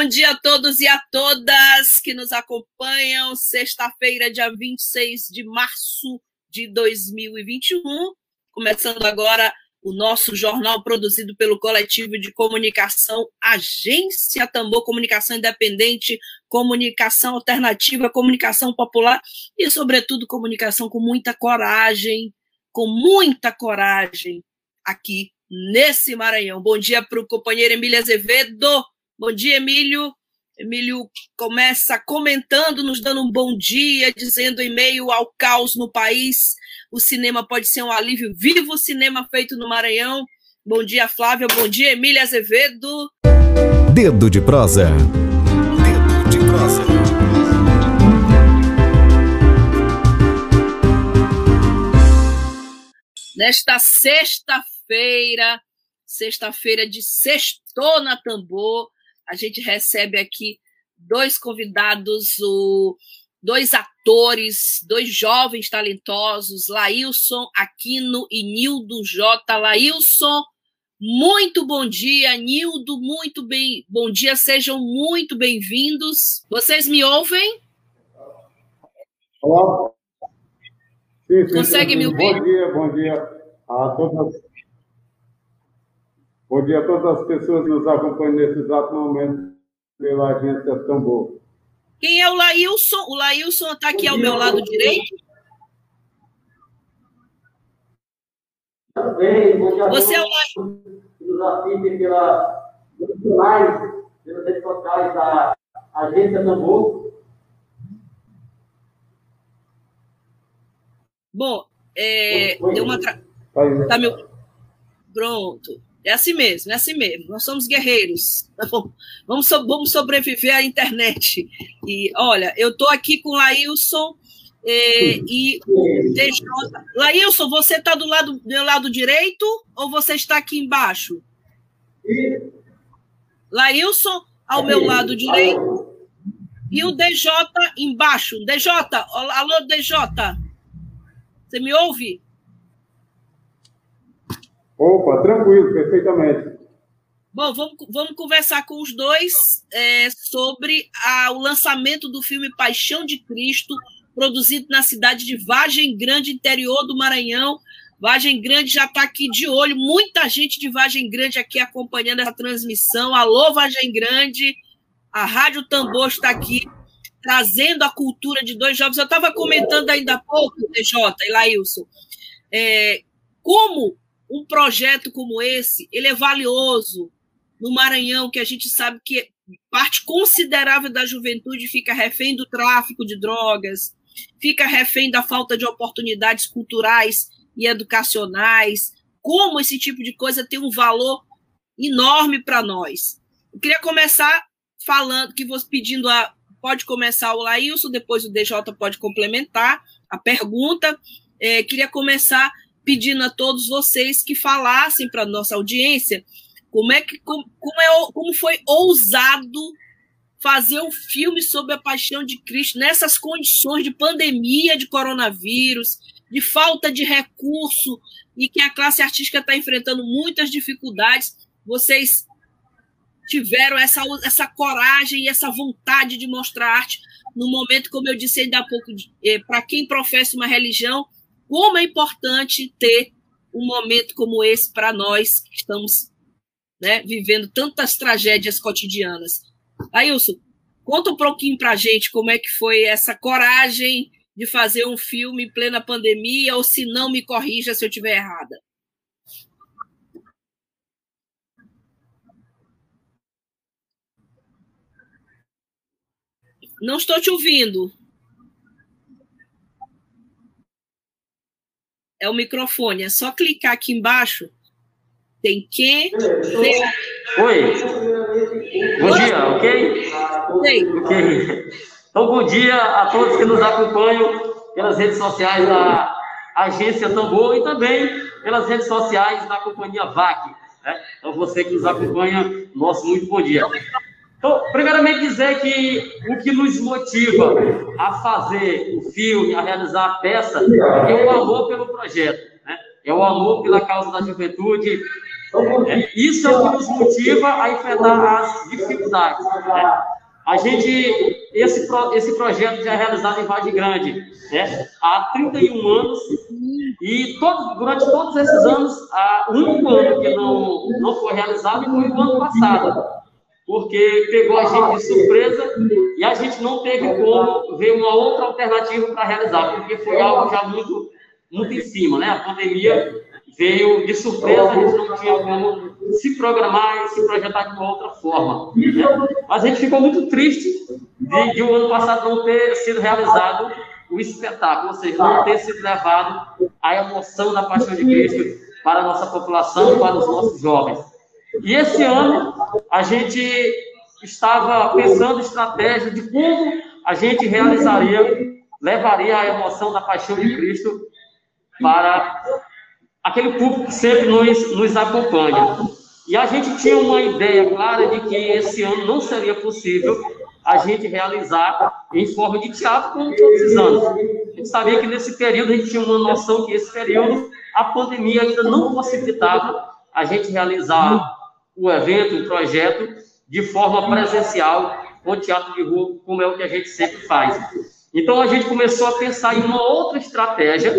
Bom dia a todos e a todas que nos acompanham. Sexta-feira, dia 26 de março de 2021. Começando agora o nosso jornal produzido pelo coletivo de comunicação Agência Tambor, comunicação independente, comunicação alternativa, comunicação popular e, sobretudo, comunicação com muita coragem, com muita coragem aqui nesse Maranhão. Bom dia para o companheiro Emílio Azevedo Bom dia, Emílio. Emílio começa comentando, nos dando um bom dia, dizendo em meio ao caos no país, o cinema pode ser um alívio. Viva o cinema feito no Maranhão. Bom dia, Flávia. Bom dia, Emília Azevedo. Dedo de prosa. Dedo de prosa. Nesta sexta-feira, sexta-feira de Sextou na Tambor, a gente recebe aqui dois convidados, o, dois atores, dois jovens talentosos, Laílson Aquino e Nildo J. Laílson, muito bom dia, Nildo, muito bem, bom dia, sejam muito bem-vindos. Vocês me ouvem? Olá. Sim, sim, Consegue sim, me ouvir? Bom dia, bom dia a todas Bom dia a todas as pessoas que nos acompanham nesse exato momento pela agência Tambor. Quem é o Laílson? O Laílson está aqui ao meu lado direito. Bem, Você é o Laílson. Nos assistem pela, canais, pelas redes sociais da agência Tambor. Bom, é, deu uma. Tra... Tá meu... Pronto. É assim mesmo, é assim mesmo. Nós somos guerreiros. Vamos, so, vamos sobreviver à internet. E olha, eu estou aqui com o Laílson eh, e DJ. Laílson, você está do lado do lado direito ou você está aqui embaixo? Laílson, ao meu lado direito. E o DJ embaixo. DJ, alô, DJ. Você me ouve? Opa, tranquilo, perfeitamente. Bom, vamos, vamos conversar com os dois é, sobre a, o lançamento do filme Paixão de Cristo, produzido na cidade de Vargem Grande, interior do Maranhão. Vargem Grande já está aqui de olho, muita gente de Vargem Grande aqui acompanhando essa transmissão. Alô, Vargem Grande, a Rádio Tambor está aqui trazendo a cultura de dois jovens. Eu estava comentando ainda há pouco, TJ e Laílson, é, como um projeto como esse, ele é valioso no Maranhão, que a gente sabe que parte considerável da juventude fica refém do tráfico de drogas, fica refém da falta de oportunidades culturais e educacionais. Como esse tipo de coisa tem um valor enorme para nós. Eu queria começar falando que você pedindo a pode começar o Laílson, depois o DJ pode complementar a pergunta. É, queria começar pedindo a todos vocês que falassem para nossa audiência como é que como, como, é, como foi ousado fazer um filme sobre a paixão de Cristo nessas condições de pandemia de coronavírus, de falta de recurso e que a classe artística está enfrentando muitas dificuldades. Vocês tiveram essa, essa coragem e essa vontade de mostrar arte no momento, como eu disse ainda há pouco, eh, para quem professa uma religião, como é importante ter um momento como esse para nós que estamos né, vivendo tantas tragédias cotidianas. Ailson, conta um pouquinho para a gente como é que foi essa coragem de fazer um filme em plena pandemia, ou se não, me corrija se eu estiver errada. Não estou te ouvindo. É o microfone. É só clicar aqui embaixo. Tem que. Oi. Bom dia, ok? Oi. Ok. Então, bom dia a todos que nos acompanham pelas redes sociais da Agência Tambor e também pelas redes sociais da Companhia VAC. Né? Então, você que nos acompanha, nosso muito bom dia. Então, primeiramente dizer que o que nos motiva a fazer o filme, a realizar a peça, é o amor pelo projeto, né? é o amor pela causa da juventude. É, isso é o que nos motiva a enfrentar as dificuldades. Né? A gente, esse, esse projeto já é realizado em Vargem Grande né? há 31 anos e todo, durante todos esses anos, o único ano que não, não foi realizado foi o ano passado porque pegou a gente de surpresa e a gente não teve como ver uma outra alternativa para realizar, porque foi algo já muito, muito em cima, né? A pandemia veio de surpresa, a gente não tinha como se programar e se projetar de uma outra forma. Né? Mas a gente ficou muito triste de, de o ano passado não ter sido realizado o espetáculo, ou seja, não ter sido levado a emoção da paixão de Cristo para a nossa população, para os nossos jovens. E esse ano a gente estava pensando estratégia de como a gente realizaria, levaria a emoção da paixão de Cristo para aquele público que sempre nos, nos acompanha. E a gente tinha uma ideia clara de que esse ano não seria possível a gente realizar em forma de teatro como todos os anos. A gente sabia que nesse período a gente tinha uma noção que esse período a pandemia ainda não possibilitava a gente realizar o evento, o projeto, de forma presencial, com teatro de rua, como é o que a gente sempre faz. Então a gente começou a pensar em uma outra estratégia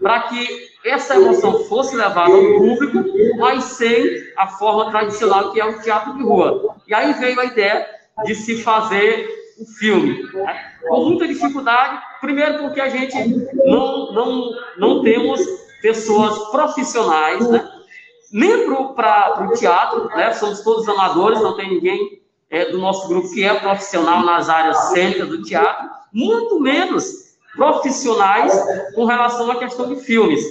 para que essa emoção fosse levada ao público, mas sem a forma tradicional que é o teatro de rua. E aí veio a ideia de se fazer o filme. Né? Com muita dificuldade, primeiro porque a gente não, não, não temos pessoas profissionais, né? Nem para o teatro, né? somos todos amadores, não tem ninguém é, do nosso grupo que é profissional nas áreas cênicas do teatro, muito menos profissionais com relação à questão de filmes.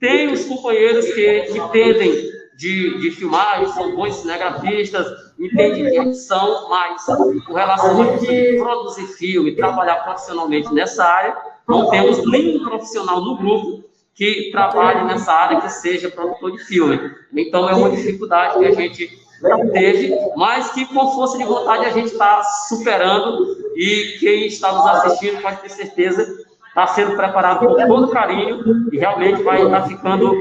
Tem os companheiros que, entendem de, de filmagem, são bons cinegrafistas, entendem de edição, mas com relação a produzir filme, trabalhar profissionalmente nessa área, não temos nenhum profissional no grupo que trabalhe nessa área, que seja produtor de filme. Então, é uma dificuldade que a gente teve, mas que com força de vontade a gente está superando e quem está nos assistindo pode ter certeza está sendo preparado com todo carinho e realmente vai estar tá ficando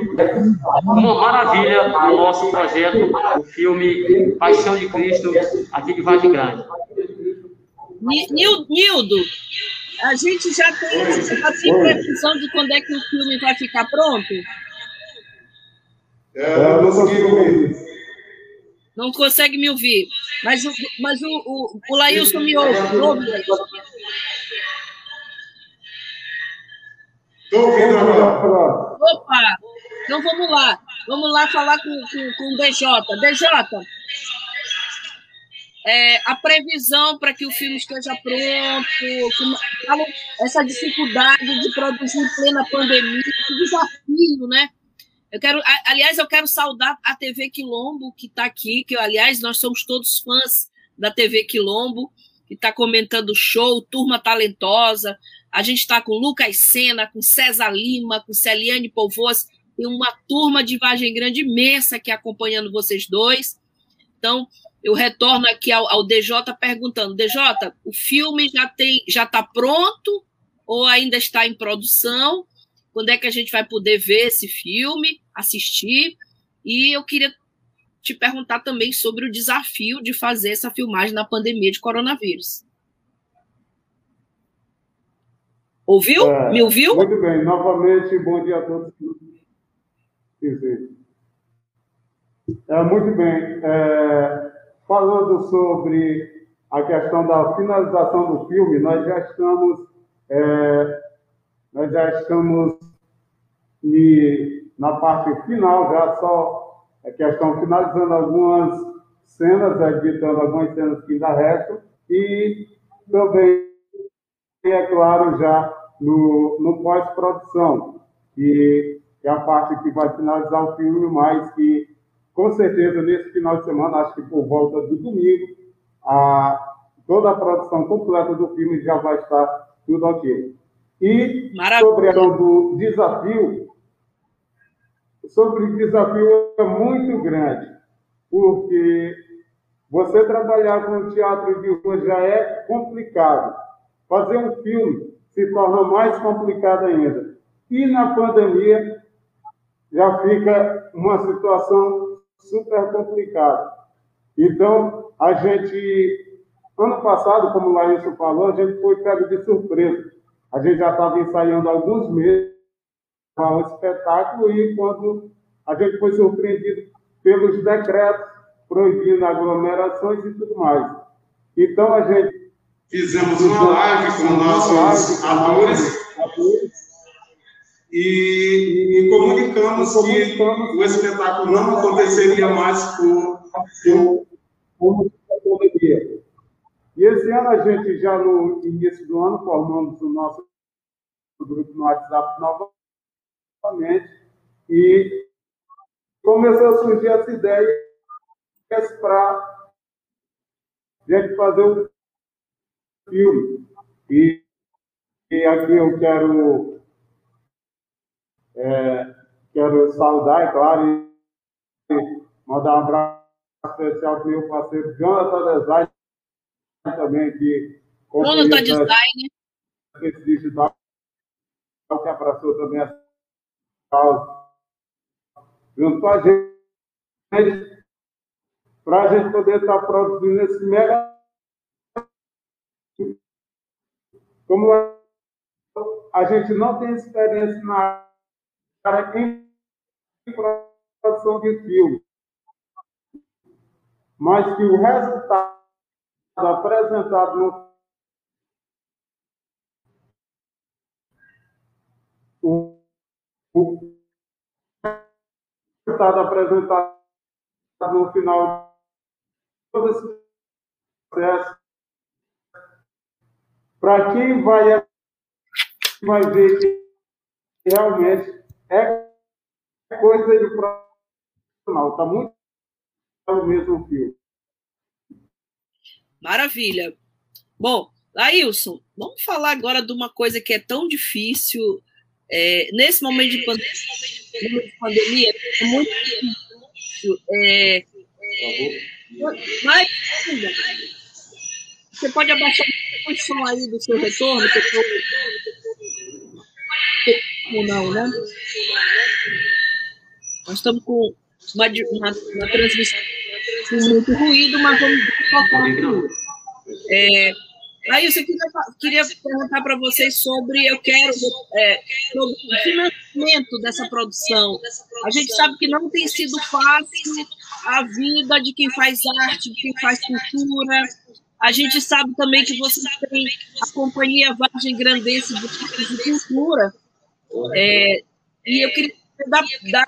uma maravilha o nosso projeto, o filme Paixão de Cristo, aqui de Vargem Grande. Nildo, a gente já tem, tem previsão de quando é que o filme vai ficar pronto? É, eu não consegui ouvir. Não consegue me ouvir. Mas, mas o, o, o Laílson me ouve. ouve Estou ouvindo agora. Opa! Então vamos lá. Vamos lá falar com, com, com o DJ. DJ, é, a previsão para que o filme esteja pronto, essa dificuldade de produzir em plena pandemia, esse desafio, né? Eu quero, aliás, eu quero saudar a TV Quilombo que está aqui, que aliás nós somos todos fãs da TV Quilombo, que está comentando o show, turma talentosa. A gente está com Lucas Sena, com César Lima, com Celiane Povoas, e uma turma de Vargem Grande imensa aqui acompanhando vocês dois. Então, eu retorno aqui ao, ao DJ perguntando, DJ, o filme já tem, já está pronto ou ainda está em produção? Quando é que a gente vai poder ver esse filme, assistir? E eu queria te perguntar também sobre o desafio de fazer essa filmagem na pandemia de coronavírus. Ouviu? É, Me ouviu? Muito bem. Novamente, bom dia a todos. Sim, sim. É, muito bem. É, falando sobre a questão da finalização do filme, nós já estamos, é, nós já estamos na parte final, já só a questão finalizando algumas cenas, editando algumas cenas que ainda restam, e também, é claro, já no, no pós-produção, que é a parte que vai finalizar o filme, mas que com certeza, nesse final de semana, acho que por volta do domingo, a, toda a produção completa do filme já vai estar tudo ok. E Maravilha. sobre a do desafio, sobre o desafio é muito grande, porque você trabalhar com teatro de rua já é complicado. Fazer um filme se torna mais complicado ainda. E na pandemia já fica uma situação super complicada. Então, a gente, ano passado, como o Laísio falou, a gente foi pego de surpresa. A gente já estava ensaiando alguns meses para o espetáculo e quando a gente foi surpreendido pelos decretos proibindo aglomerações e tudo mais. Então, a gente... Fizemos uma live com nossos atores e, e comunicamos, que o espetáculo não aconteceria mais por, por, por pandemia. E esse ano a gente já no início do ano formamos o nosso grupo no WhatsApp novamente e começou a surgir essa ideia para a gente fazer o filme. E, e aqui eu quero é, quero saudar, é claro, e mandar um abraço especial para o meu parceiro Jonathan Design, também, que Jonathan Design. Digital, que abraçou também a causa, junto com a gente, para a gente poder estar tá produzindo esse mega. Como a gente não tem experiência na para quem produção de filme, mas que o resultado apresentado no o, o resultado apresentado no final de todo esse processo para quem vai vai ver que realmente é coisa de profissional, está muito no mesmo filme. Maravilha. Bom, Ailson, vamos falar agora de uma coisa que é tão difícil é, nesse momento de pandemia, de pandemia é muito difícil. É, mas, você pode abaixar o som aí do seu retorno, que não, né? Nós estamos com uma, uma, uma transmissão com muito ruído, mas vamos focar. É, aí eu queria, queria perguntar para vocês sobre, eu quero, é, sobre o financiamento dessa produção. A gente sabe que não tem sido fácil a vida de quem faz arte, de quem faz cultura. A gente sabe também que vocês têm a Companhia Vargem Grandense de Cultura, é, e eu queria da, da,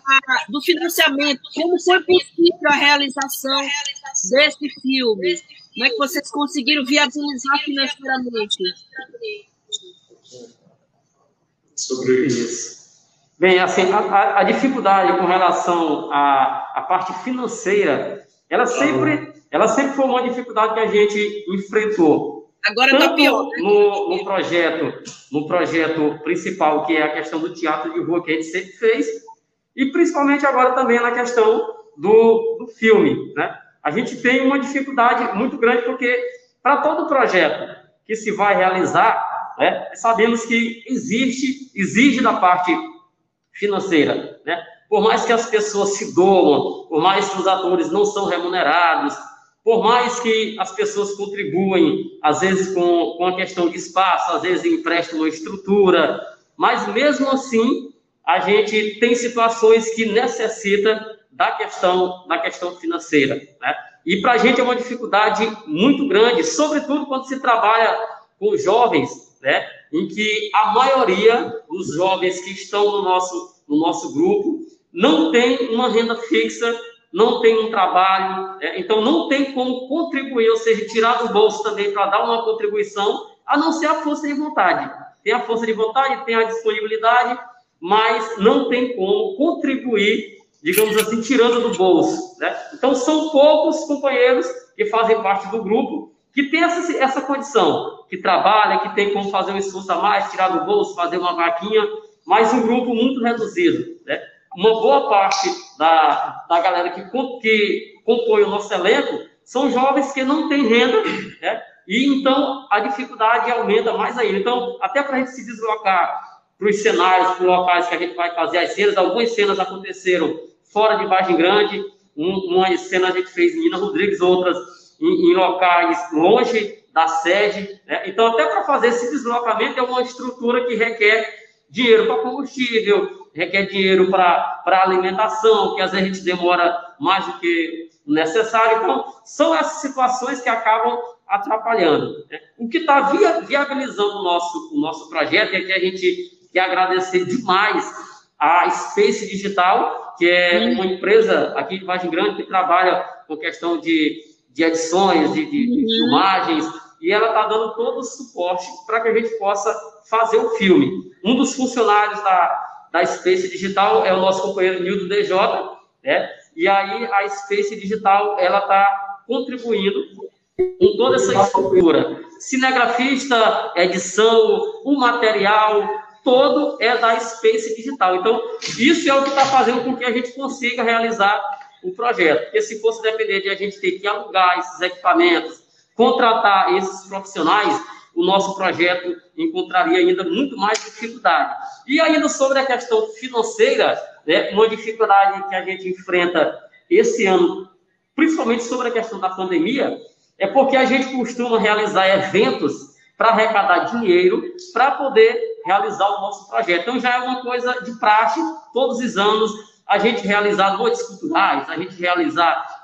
do financiamento, como foi possível a realização desse filme? Como é que vocês conseguiram viabilizar financeiramente? Sobre isso. Bem, assim, a, a dificuldade com relação à, à parte financeira, ela sempre, ela sempre foi uma dificuldade que a gente enfrentou. Agora está pior. Né? No, no, projeto, no projeto principal, que é a questão do teatro de rua que a gente sempre fez, e principalmente agora também na questão do, do filme, né? A gente tem uma dificuldade muito grande porque para todo projeto que se vai realizar, né, sabemos que existe, exige da parte financeira, né? Por mais que as pessoas se doam, por mais que os atores não são remunerados, por mais que as pessoas contribuem, às vezes com, com a questão de espaço, às vezes emprestam uma estrutura, mas mesmo assim a gente tem situações que necessita da questão da questão financeira, né? E para a gente é uma dificuldade muito grande, sobretudo quando se trabalha com jovens, né? Em que a maioria dos jovens que estão no nosso no nosso grupo não tem uma renda fixa não tem um trabalho, é, então não tem como contribuir, ou seja, tirar do bolso também para dar uma contribuição, a não ser a força de vontade. Tem a força de vontade, tem a disponibilidade, mas não tem como contribuir, digamos assim, tirando do bolso. Né? Então, são poucos companheiros que fazem parte do grupo que tem essa, essa condição, que trabalha, que tem como fazer um esforço a mais, tirar do bolso, fazer uma vaquinha, mas um grupo muito reduzido. Né? Uma boa parte da, da galera que, que compõe o nosso elenco são jovens que não têm renda, né? e então a dificuldade aumenta mais ainda. Então, até para a gente se deslocar para os cenários, para os locais que a gente vai fazer as cenas, algumas cenas aconteceram fora de Vargem Grande, uma cena a gente fez em Nina Rodrigues, outras em, em locais longe da sede. Né? Então, até para fazer esse deslocamento, é uma estrutura que requer dinheiro para combustível, requer dinheiro para alimentação, que às vezes a gente demora mais do que o necessário. Então, são essas situações que acabam atrapalhando. Né? O que está via, viabilizando o nosso, o nosso projeto é que a gente quer agradecer demais a Space Digital, que é uma empresa aqui de Vargem Grande que trabalha com questão de de edições, de, de, de uhum. filmagens, e ela está dando todo o suporte para que a gente possa fazer o filme. Um dos funcionários da, da Space Digital é o nosso companheiro Nildo DJ, né? e aí a Space Digital ela está contribuindo com toda essa estrutura. Cinegrafista, edição, o material, todo é da Space Digital. Então, isso é o que está fazendo com que a gente consiga realizar o projeto. Porque se fosse depender de a gente ter que alugar esses equipamentos, contratar esses profissionais, o nosso projeto encontraria ainda muito mais dificuldade. E ainda sobre a questão financeira, né, uma dificuldade que a gente enfrenta esse ano, principalmente sobre a questão da pandemia, é porque a gente costuma realizar eventos para arrecadar dinheiro para poder realizar o nosso projeto. Então já é uma coisa de praxe, todos os anos a gente realizar noites culturais, a gente realizar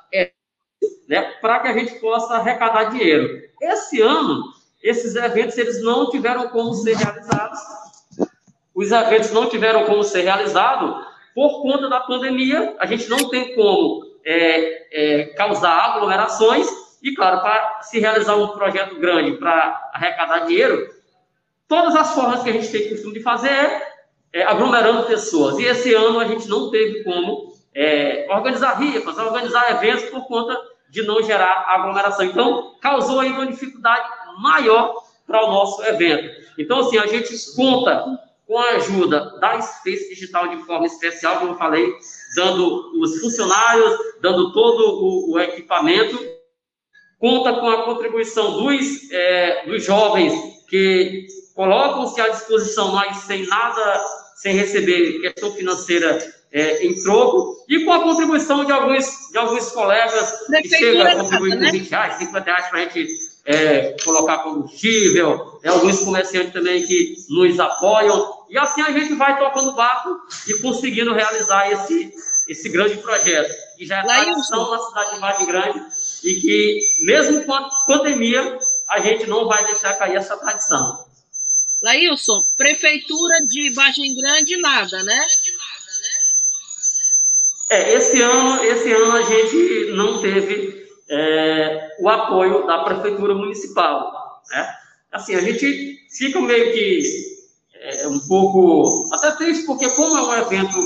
né, para que a gente possa arrecadar dinheiro. Esse ano, esses eventos eles não tiveram como ser realizados. Os eventos não tiveram como ser realizados por conta da pandemia. A gente não tem como é, é, causar aglomerações. E, claro, para se realizar um projeto grande para arrecadar dinheiro, todas as formas que a gente tem costume de fazer é é, aglomerando pessoas. E esse ano a gente não teve como é, organizar rifas, organizar eventos por conta de não gerar aglomeração. Então, causou aí uma dificuldade maior para o nosso evento. Então, assim, a gente conta com a ajuda da Space Digital de forma especial, como eu falei, dando os funcionários, dando todo o, o equipamento, conta com a contribuição dos, é, dos jovens que colocam-se à disposição, mas sem nada sem receber questão financeira é, em troco, e com a contribuição de alguns, de alguns colegas que chegam a contribuir com 20 né? reais, 50 reais para a gente é, colocar combustível, é, alguns comerciantes também que nos apoiam, e assim a gente vai tocando barco e conseguindo realizar esse, esse grande projeto, que já é tradição na cidade de Vargem Grande, e que, mesmo com a pandemia, a gente não vai deixar cair essa tradição. Laílson, prefeitura de Vargem Grande, nada, né? É, esse ano, esse ano a gente não teve é, o apoio da prefeitura municipal, né? Assim, a gente fica meio que é, um pouco até triste, porque como é um evento,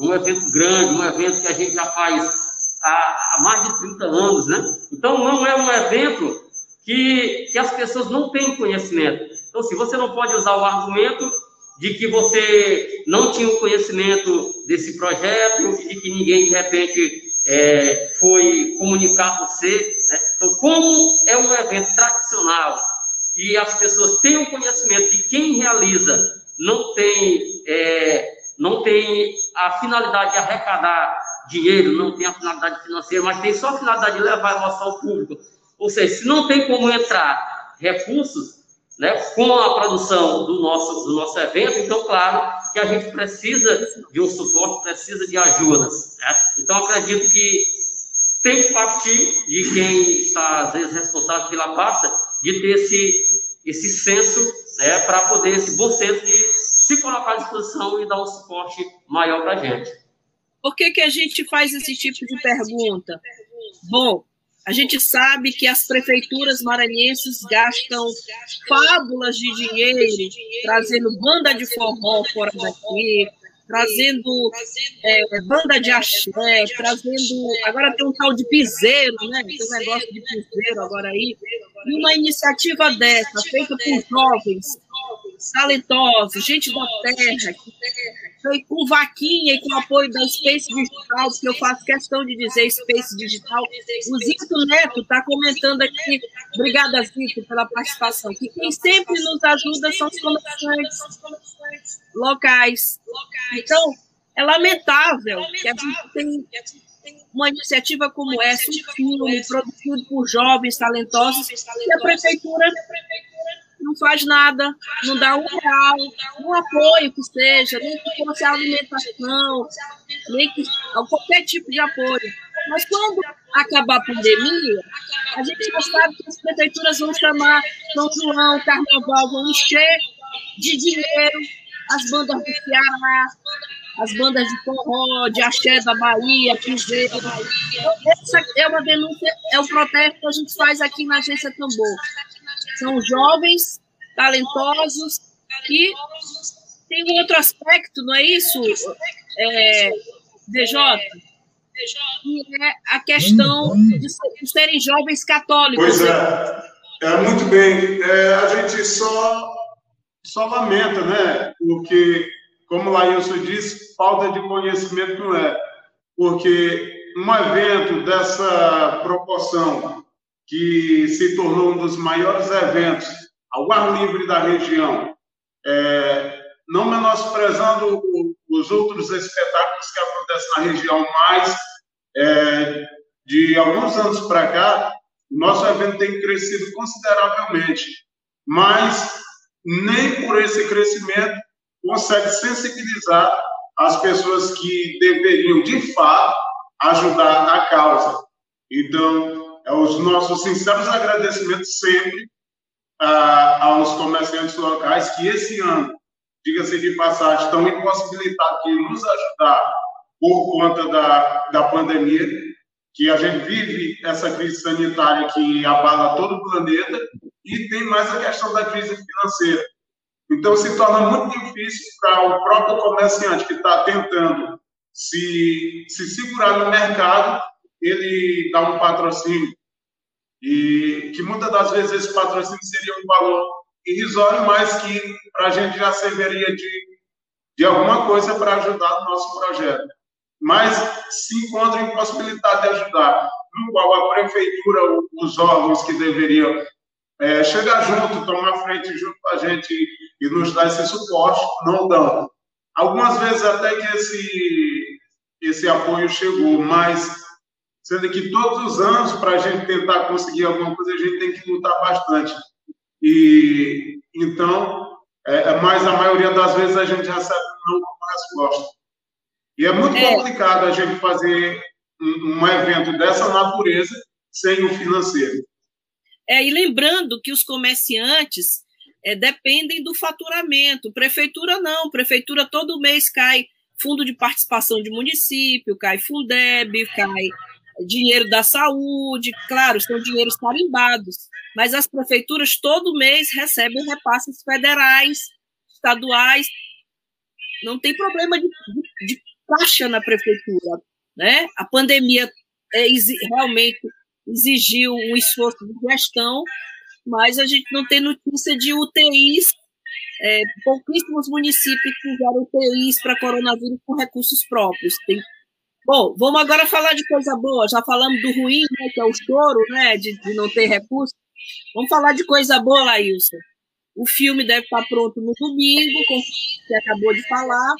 um evento grande, um evento que a gente já faz há, há mais de 30 anos, né? Então não é um evento que, que as pessoas não têm conhecimento. Então, se você não pode usar o argumento de que você não tinha o conhecimento desse projeto, de que ninguém, de repente, é, foi comunicar você. Né? Então, como é um evento tradicional e as pessoas têm o conhecimento de quem realiza, não tem, é, não tem a finalidade de arrecadar dinheiro, não tem a finalidade financeira, mas tem só a finalidade de levar a emoção público. Ou seja, se não tem como entrar recursos, né, com a produção do nosso, do nosso evento, então, claro, que a gente precisa de um suporte, precisa de ajudas. Né? Então, acredito que tem que partir de quem está, às vezes, responsável pela pasta, de ter esse, esse senso, né, para poder, esse bom senso de se colocar à disposição e dar um suporte maior para a gente. Por que, que a gente faz esse tipo de pergunta? Bom, a gente sabe que as prefeituras maranhenses gastam fábulas de dinheiro trazendo banda de forró fora daqui, trazendo é, banda de axé, trazendo. Agora tem um tal de piseiro, né? Tem um negócio de piseiro agora aí. E uma iniciativa dessa, feita por jovens, talentosos, gente da terra, foi com vaquinha e com apoio da Space Digital, porque eu faço questão de dizer Space Digital. O Zito Neto está comentando aqui, obrigada, Zito, pela participação, que quem sempre nos ajuda são os comerciantes locais. Então, é lamentável que a gente tem uma iniciativa como essa, um filme produzido por jovens talentosos, e a prefeitura não faz nada, não dá um real, um apoio que seja, nem que fosse alimentação, nem que qualquer tipo de apoio. Mas quando acabar a pandemia, a gente já sabe que as prefeituras vão chamar São João, Carnaval, vão encher de dinheiro as bandas do Ceará, as bandas de forró, de axé da Bahia, piseiro. Essa é uma denúncia, é o protesto que a gente faz aqui na Agência Tambor. São jovens, talentosos, e tem um outro aspecto, não é isso, é, DJ? Que é a questão de serem jovens católicos. Pois é, é muito bem. É, a gente só, só lamenta, né? Porque, como o Lailson disse, falta de conhecimento não é. Porque um evento dessa proporção, que se tornou um dos maiores eventos ao ar livre da região, é, não menosprezando os outros espetáculos que acontecem na região, mas é, de alguns anos para cá, o nosso evento tem crescido consideravelmente, mas nem por esse crescimento consegue sensibilizar as pessoas que deveriam, de fato, ajudar a causa. Então, os nossos sinceros agradecimentos sempre ah, aos comerciantes locais que esse ano, diga-se de passagem, estão impossibilitados de nos ajudar por conta da, da pandemia, que a gente vive essa crise sanitária que abala todo o planeta e tem mais a questão da crise financeira. Então, se torna muito difícil para o próprio comerciante que está tentando se, se segurar no mercado ele dá um patrocínio e que muitas das vezes esse patrocínio seria um valor irrisório, mas que para a gente já serviria de, de alguma coisa para ajudar no nosso projeto. Mas se encontra impossibilidade de ajudar, no qual a prefeitura, os órgãos que deveriam é, chegar junto, tomar frente junto com a gente e nos dar esse suporte, não dão. Algumas vezes até que esse, esse apoio chegou, mas sendo que todos os anos, para a gente tentar conseguir alguma coisa, a gente tem que lutar bastante. E então, é, é mas a maioria das vezes a gente recebe não como resposta. E é muito é. complicado a gente fazer um, um evento dessa natureza sem o financeiro. É, e lembrando que os comerciantes é, dependem do faturamento. Prefeitura não, prefeitura todo mês cai fundo de participação de município, cai Fundeb, cai dinheiro da saúde, claro, são dinheiros carimbados, mas as prefeituras todo mês recebem repasses federais, estaduais, não tem problema de, de, de taxa na prefeitura, né? A pandemia é, realmente exigiu um esforço de gestão, mas a gente não tem notícia de UTIs, é, pouquíssimos municípios fizeram UTIs para coronavírus com recursos próprios, tem Bom, vamos agora falar de coisa boa. Já falamos do ruim, né, que é o choro, né, de, de não ter recurso. Vamos falar de coisa boa, Laílson. O filme deve estar pronto no domingo, como você acabou de falar.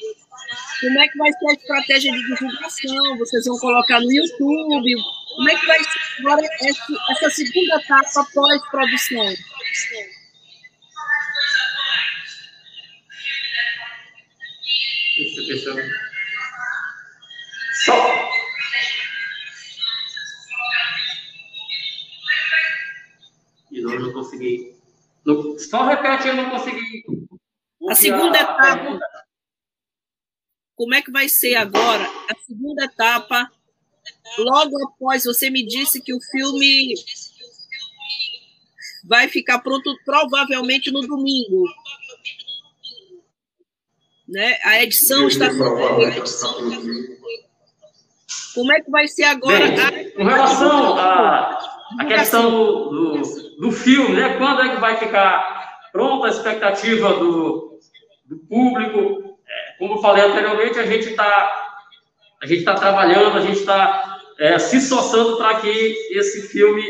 Como é que vai ser a estratégia de divulgação? Vocês vão colocar no YouTube? Como é que vai ser agora essa, segunda etapa pós-produção? Isso, só. E não, não consegui. Não, só repete, eu não consegui. A segunda etapa. Como é que vai ser agora? A segunda etapa, logo após você me disse que o filme vai ficar pronto provavelmente no domingo. né? A edição está Como é que vai ser agora? Bem. Com relação à a, questão do, do, do, filme, né? Quando é que vai ficar pronta a expectativa do, do público? É, como eu falei anteriormente, a gente está a gente está trabalhando, a gente está é, se esforçando para que esse filme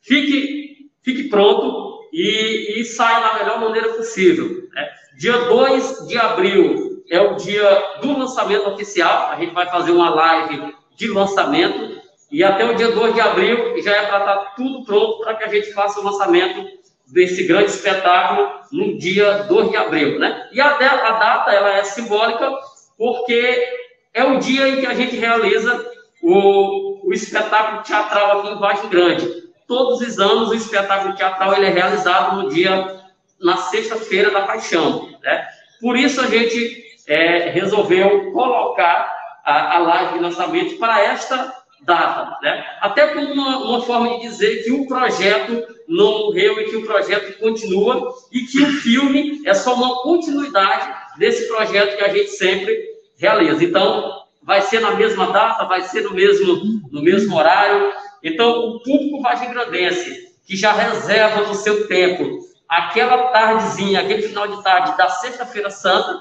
fique, fique pronto e, e saia da melhor maneira possível. Né? Dia 2 de abril é o dia do lançamento oficial, a gente vai fazer uma live de lançamento, e até o dia 2 de abril já é para estar tá tudo pronto para que a gente faça o lançamento desse grande espetáculo no dia 2 de abril, né? E a, a data, ela é simbólica porque é o dia em que a gente realiza o, o espetáculo teatral aqui em Vargem Grande. Todos os anos o espetáculo teatral ele é realizado no dia, na sexta-feira da Paixão. Né? Por isso a gente é, resolveu colocar a, a live de lançamento para esta data. Né? Até como uma, uma forma de dizer que o projeto não morreu e que o projeto continua e que o filme é só uma continuidade desse projeto que a gente sempre realiza. Então, vai ser na mesma data, vai ser no mesmo, no mesmo horário. Então, o público vagigrandense, que já reserva no seu tempo aquela tardezinha, aquele final de tarde da Sexta-feira Santa,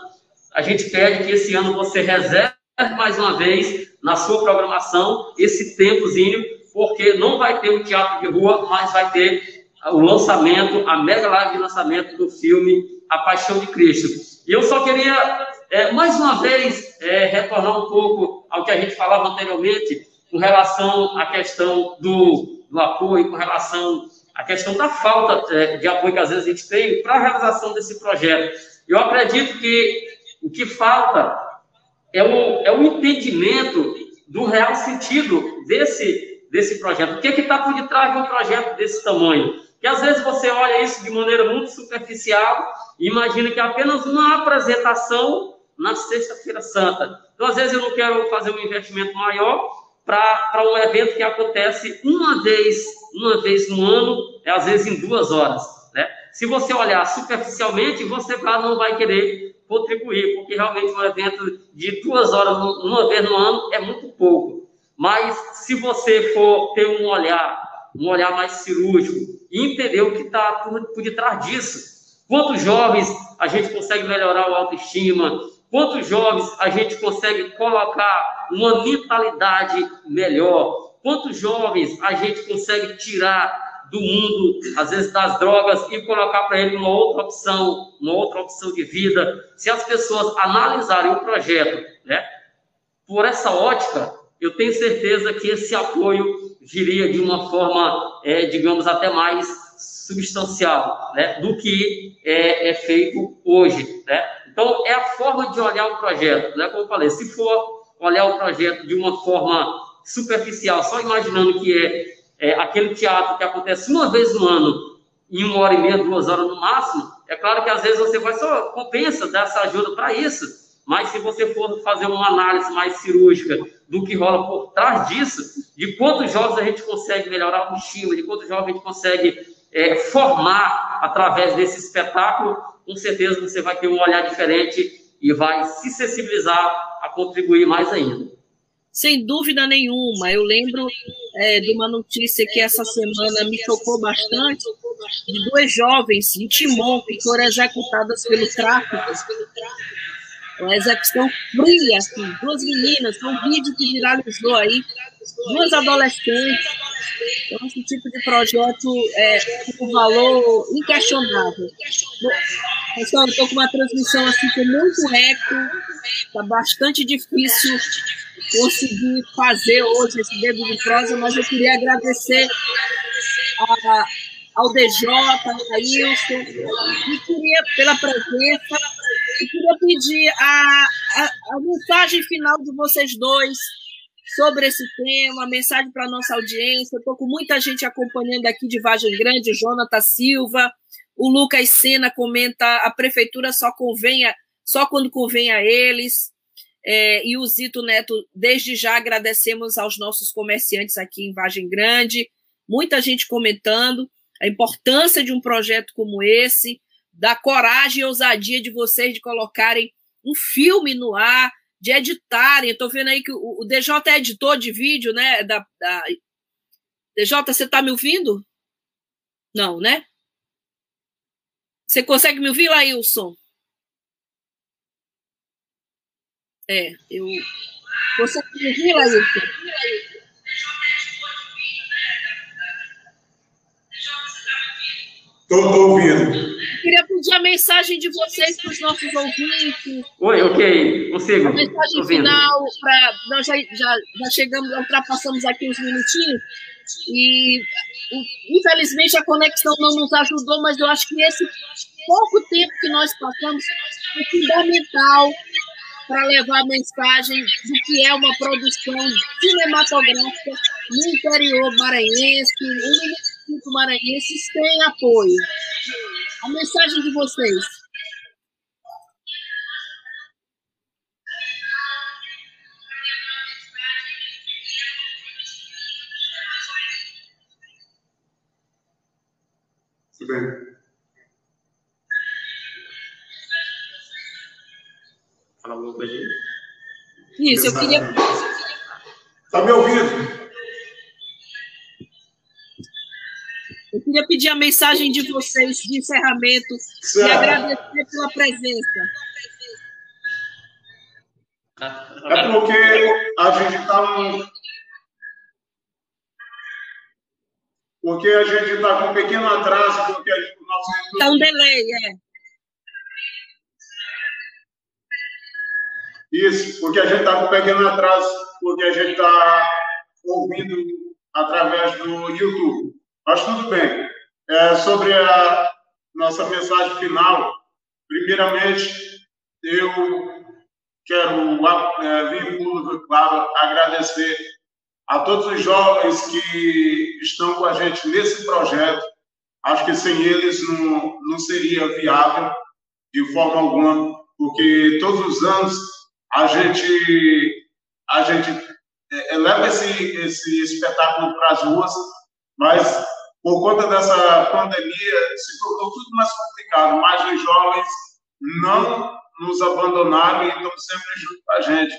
a gente pede que esse ano você reserve mais uma vez na sua programação esse tempozinho, porque não vai ter o teatro de rua, mas vai ter o lançamento, a mega live de lançamento do filme A Paixão de Cristo. E eu só queria, é, mais uma vez, é, retornar um pouco ao que a gente falava anteriormente, com relação à questão do, do apoio, com relação à questão da falta é, de apoio que às vezes a gente tem para a realização desse projeto. Eu acredito que o que falta é o, é o entendimento do real sentido desse, desse projeto. O que é está por detrás de um projeto desse tamanho? Que às vezes você olha isso de maneira muito superficial e imagina que é apenas uma apresentação na Sexta-feira Santa. Então, às vezes, eu não quero fazer um investimento maior para um evento que acontece uma vez, uma vez no ano, é, às vezes em duas horas. Né? Se você olhar superficialmente, você não vai querer contribuir, porque realmente um evento de duas horas uma vez no ano é muito pouco. Mas se você for ter um olhar, um olhar mais cirúrgico e entender o que está por, por detrás disso, quantos jovens a gente consegue melhorar o autoestima, Quantos jovens a gente consegue colocar uma mentalidade melhor? Quantos jovens a gente consegue tirar do mundo, às vezes das drogas, e colocar para ele uma outra opção, uma outra opção de vida? Se as pessoas analisarem o projeto, né, por essa ótica, eu tenho certeza que esse apoio viria de uma forma, é, digamos, até mais substancial, né, do que é, é feito hoje, né? Então, é a forma de olhar o projeto, né? Como eu falei, se for olhar o projeto de uma forma superficial, só imaginando que é, é aquele teatro que acontece uma vez no ano, em uma hora e meia, duas horas no máximo, é claro que às vezes você vai só compensa dar essa ajuda para isso, mas se você for fazer uma análise mais cirúrgica do que rola por trás disso, de quantos jovens a gente consegue melhorar o estímulo, de quantos jovens a gente consegue é, formar através desse espetáculo, com certeza você vai ter um olhar diferente e vai se sensibilizar a contribuir mais ainda. Sem dúvida nenhuma. Eu lembro é, de uma notícia que essa semana me chocou bastante, de duas jovens em Timon que foram executadas pelo tráfico. Uma execução fria, assim, duas meninas, um vídeo que viralizou aí, duas adolescentes. Então, esse tipo de projeto é um valor inquestionável. Pessoal, estou com uma transmissão assim com muito recto, está bastante difícil conseguir fazer hoje esse dedo de prosa, mas eu queria agradecer a, ao DJ, a Wilson, e queria, pela presença, e queria pedir a, a, a mensagem final de vocês dois sobre esse tema, mensagem para a nossa audiência. Estou com muita gente acompanhando aqui de Vagem Grande, Jonathan Silva, o Lucas Sena comenta: a prefeitura só convém, só quando convém a eles. É, e o Zito Neto, desde já agradecemos aos nossos comerciantes aqui em Vagem Grande, muita gente comentando a importância de um projeto como esse, da coragem e ousadia de vocês de colocarem um filme no ar, de editarem. Estou vendo aí que o, o, DJ é editor de vídeo, né? Da, da... DJ, você está me ouvindo? Não, né? Você consegue me ouvir, Lailson? É, eu. Você me ouvir, Lailson? Estou ouvindo. queria pedir a mensagem de vocês para os nossos ouvintes. Oi, ok, consigo. A mensagem final, pra, nós já, já, já chegamos, ultrapassamos aqui uns minutinhos, e infelizmente a conexão não nos ajudou, mas eu acho que esse pouco tempo que nós passamos é fundamental para levar a mensagem do que é uma produção cinematográfica no interior maranhense, municípios maranhenses têm apoio. A mensagem de vocês. Isso, eu queria. Está me ouvindo? Eu queria pedir a mensagem de vocês de encerramento certo. e agradecer pela presença. É porque a gente está porque a gente está com um pequeno atraso, porque o nosso. Está um delay, é. Isso, porque a gente está com um pequeno atraso, porque a gente está ouvindo através do YouTube. Mas tudo bem. É, sobre a nossa mensagem final, primeiramente, eu quero é, vir claro, agradecer a todos os jovens que estão com a gente nesse projeto. Acho que sem eles não, não seria viável de forma alguma, porque todos os anos a gente, a gente é, leva esse, esse espetáculo para as ruas, mas por conta dessa pandemia, se tornou tudo mais complicado, mas os jovens não nos abandonaram e estão sempre junto com a gente.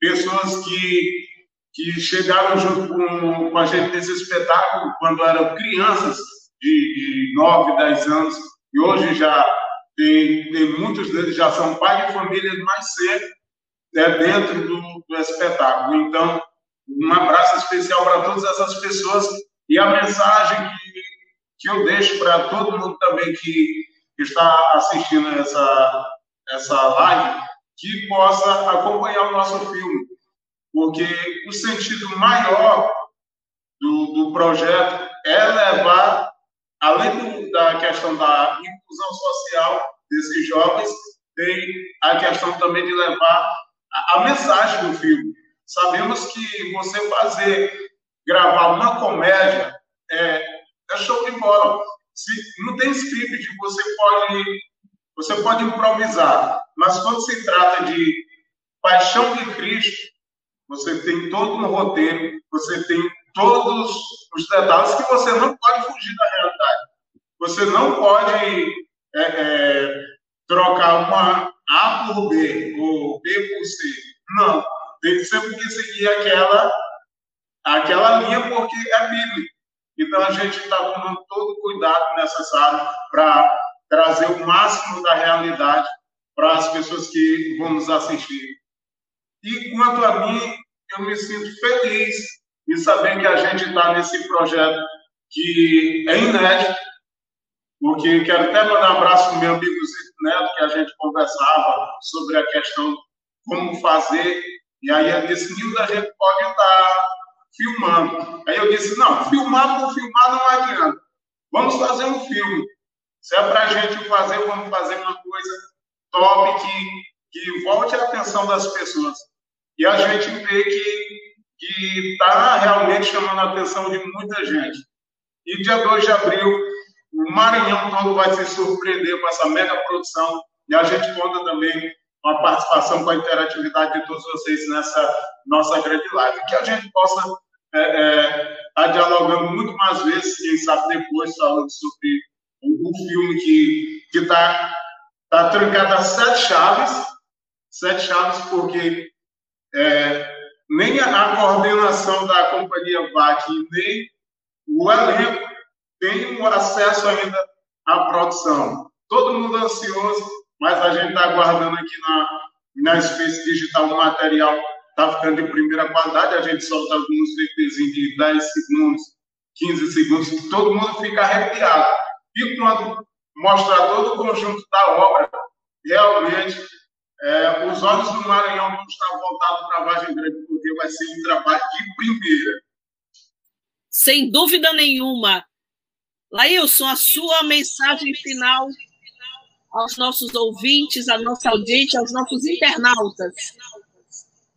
Pessoas que, que chegaram junto com, com a gente nesse espetáculo quando eram crianças de, de 9, 10 anos, e hoje já tem, tem muitos deles já são pais de família mais cedo né, dentro do, do espetáculo. Então, um abraço especial para todas essas pessoas e a mensagem que, que eu deixo para todo mundo também que está assistindo essa, essa live, que possa acompanhar o nosso filme, porque o sentido maior do, do projeto é levar, além da questão da inclusão social desses jovens, tem a questão também de levar a, a mensagem do filme. Sabemos que você fazer gravar uma comédia é, é show de bola. Se, não tem script, você pode, você pode improvisar. Mas quando se trata de paixão de Cristo, você tem todo um roteiro, você tem todos os detalhes que você não pode fugir da realidade. Você não pode é, é, trocar uma A por B ou B por C. Não. Tem que sempre seguir aquela aquela linha porque é bíblico. Então, a gente está tomando todo o cuidado necessário para trazer o máximo da realidade para as pessoas que vão nos assistir. E quanto a mim, eu me sinto feliz em saber que a gente está nesse projeto que é inédito, porque quero até mandar um abraço para o meu amigo Zito Neto, que a gente conversava sobre a questão como fazer, e aí ele disse, Nildo, a gente pode estar filmando. Aí eu disse, não, filmar por filmar não adianta. Vamos fazer um filme. Se é para a gente fazer, vamos fazer uma coisa top que, que volte a atenção das pessoas. E a gente vê que está realmente chamando a atenção de muita gente. E dia 2 de abril, o Maranhão todo vai se surpreender com essa mega produção. E a gente conta também com a participação, com a interatividade de todos vocês nessa nossa grande live. Que a gente possa é, é, tá dialogando muito mais vezes, quem sabe depois, falando sobre um filme que está tá trancado a sete chaves, Sete Chaves, porque é, nem a coordenação da companhia VAC, nem o elenco tem um acesso ainda à produção. Todo mundo ansioso, mas a gente está aguardando aqui na, na Space Digital o material está ficando de primeira qualidade, a gente solta alguns VTzinhos de 10 segundos, 15 segundos, todo mundo fica arrepiado. E quando mostra todo o conjunto da obra, realmente é, os olhos do Maranhão vão estar voltados para a Vargem Grande, porque vai ser um trabalho de primeira. Sem dúvida nenhuma. Lailson, a sua mensagem final aos nossos ouvintes, à nossa audiência, aos nossos internautas.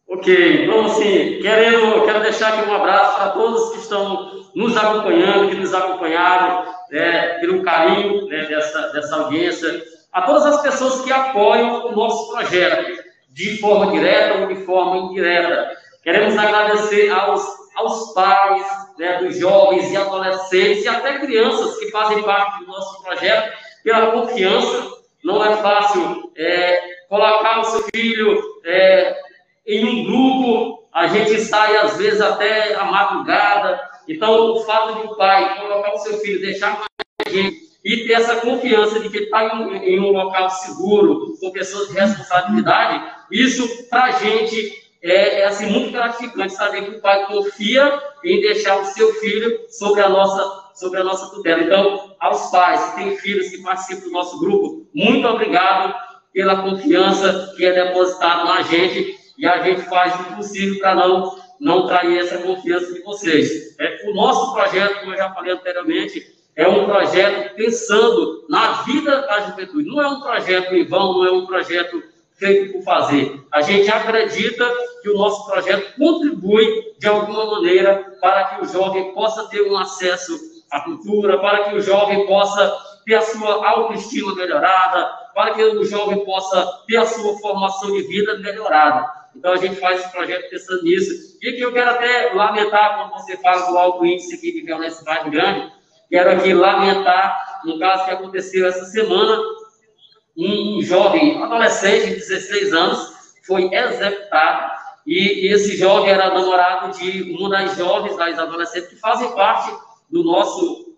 Ok, então assim, querendo, quero deixar aqui um abraço para todos que estão nos acompanhando, que nos acompanharam, né, pelo carinho né, dessa, dessa audiência, a todas as pessoas que apoiam o nosso projeto, de forma direta ou de forma indireta. Queremos agradecer aos, aos pais né, dos jovens e adolescentes e até crianças que fazem parte do nosso projeto pela confiança. Não é fácil é, colocar o seu filho é, em um grupo, a gente sai às vezes até a madrugada. Então, o fato de o pai colocar o seu filho, deixar com a gente e ter essa confiança de que está em, em, um local seguro, com pessoas de responsabilidade, isso para a gente é, é, assim, muito gratificante saber que o pai confia em deixar o seu filho sobre a nossa sobre a nossa tutela. Então, aos pais que têm filhos que participam do nosso grupo, muito obrigado pela confiança que é depositada na gente e a gente faz o possível para não, não trair essa confiança de vocês. É, o nosso projeto, como eu já falei anteriormente, é um projeto pensando na vida da juventude. Não é um projeto em vão, não é um projeto feito por fazer. A gente acredita que o nosso projeto contribui de alguma maneira para que o jovem possa ter um acesso à cultura, para que o jovem possa ter a sua autoestima melhorada, para que o jovem possa ter a sua formação de vida melhorada. Então a gente faz esse projeto pensando nisso. E que eu quero até lamentar quando você fala do alto índice aqui de violência grande, quero aqui lamentar um caso que aconteceu essa semana, um, jovem, adolescente de 16 anos, foi executado e, e esse jovem era namorado de uma das jovens, das adolescentes que fazem parte do nosso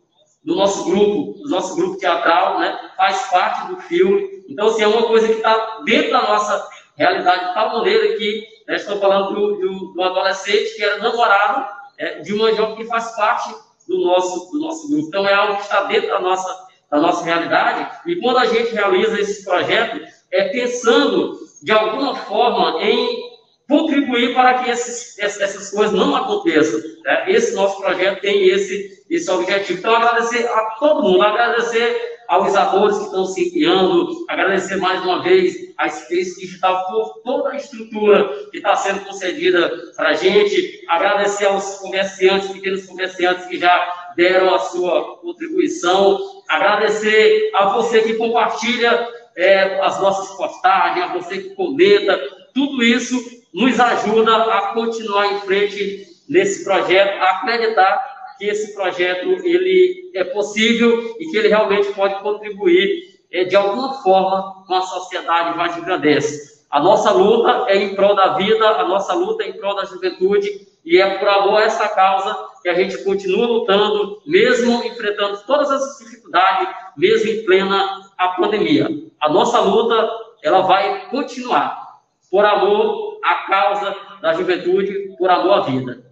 do nosso grupo, do nosso grupo teatral, né? Faz parte do filme. Então, assim, é uma coisa que está dentro da nossa realidade de tal maneira que né, estou falando do, do, do, adolescente que era namorado é, de uma jovem que faz parte do nosso, do nosso grupo. Então, é algo que está dentro da nossa, da nossa realidade. E quando a gente realiza esse projeto, é pensando de alguma forma em contribuir para que esses, essas coisas não aconteçam. Né? Esse nosso projeto tem esse, esse objetivo. Então, agradecer a todo mundo, agradecer aos atores que estão se criando, agradecer mais uma vez a Space Digital por toda a estrutura que está sendo concedida para a gente, agradecer aos comerciantes, pequenos comerciantes que já deram a sua contribuição, agradecer a você que compartilha é, as nossas postagens, a você que comenta, tudo isso nos ajuda a continuar em frente nesse projeto, a acreditar que esse projeto ele é possível e que ele realmente pode contribuir é, de alguma forma com a sociedade mais engrandece. A nossa luta é em prol da vida, a nossa luta é em prol da juventude e é por amor a essa causa que a gente continua lutando, mesmo enfrentando todas as dificuldades, mesmo em plena a pandemia. A nossa luta ela vai continuar por amor à causa da juventude, por amor à vida.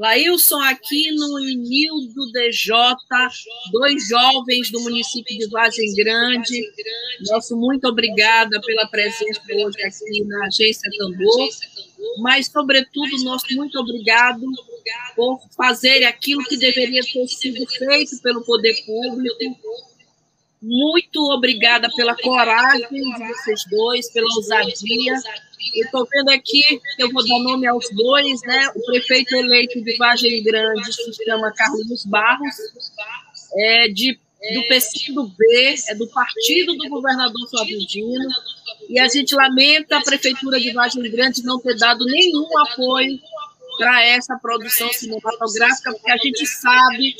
Lailson Aquino e Nildo DJ, dois jovens do município de Vargem Grande. Nosso muito obrigada pela presença hoje aqui na Agência Tambor, mas, sobretudo, nosso muito obrigado por fazer aquilo que deveria ter sido feito pelo poder público. Muito obrigada pela coragem de vocês dois, pela ousadia Estou vendo aqui, eu vou dar nome aos dois, né? O prefeito eleito de Vargem Grande se chama Carlos Barros, é de, do PCdoB, é do partido do governador Flávio Dino, e a gente lamenta a prefeitura de Vargem Grande não ter dado nenhum apoio para essa produção cinematográfica, porque a gente sabe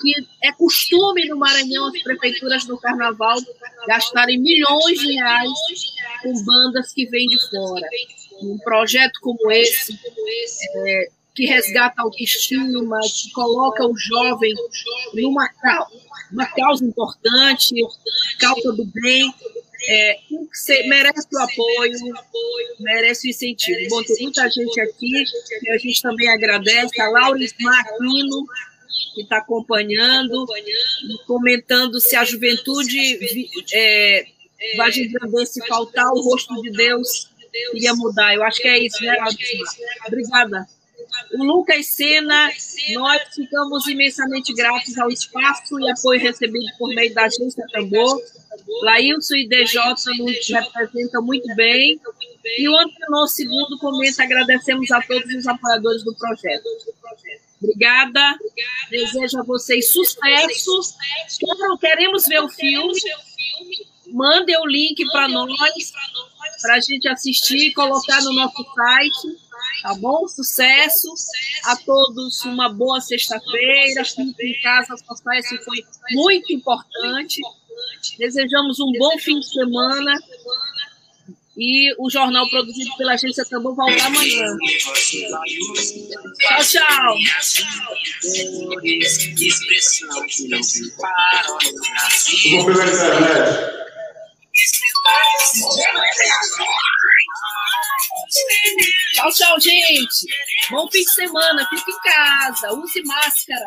que é costume no Maranhão as prefeituras do Carnaval gastarem milhões de reais com bandas que vêm de fora. Um projeto como esse, é, que resgata a autoestima, que coloca o jovem numa uma causa importante, causa do bem, é, merece o apoio, merece o incentivo. Bom, tem muita gente aqui, e a gente também agradece, a Laura Marquino, que está acompanhando, comentando se a juventude é, vai entender se faltar o rosto de Deus iria mudar. Eu acho que é isso, né, Laura? Obrigada. O Lucas Sena, nós ficamos imensamente gratos ao espaço e apoio recebido por meio da agência Tambor. Laílson e DJ nos representam muito bem. E o Antenor Segundo comenta: agradecemos a todos os apoiadores do projeto. Obrigada. Desejo a vocês sucesso. Queremos ver o filme. Mandem o link para nós, para a gente assistir e colocar no nosso site. Tá bom? Sucesso a todos, uma boa sexta-feira. Fique em casa, sucesso foi muito importante. Desejamos um bom fim de semana. E o jornal produzido pela agência Tambor volta amanhã. Tchau, tchau. internet. Tchau, tchau, gente. Bom fim de semana. Fique em casa. Use máscara.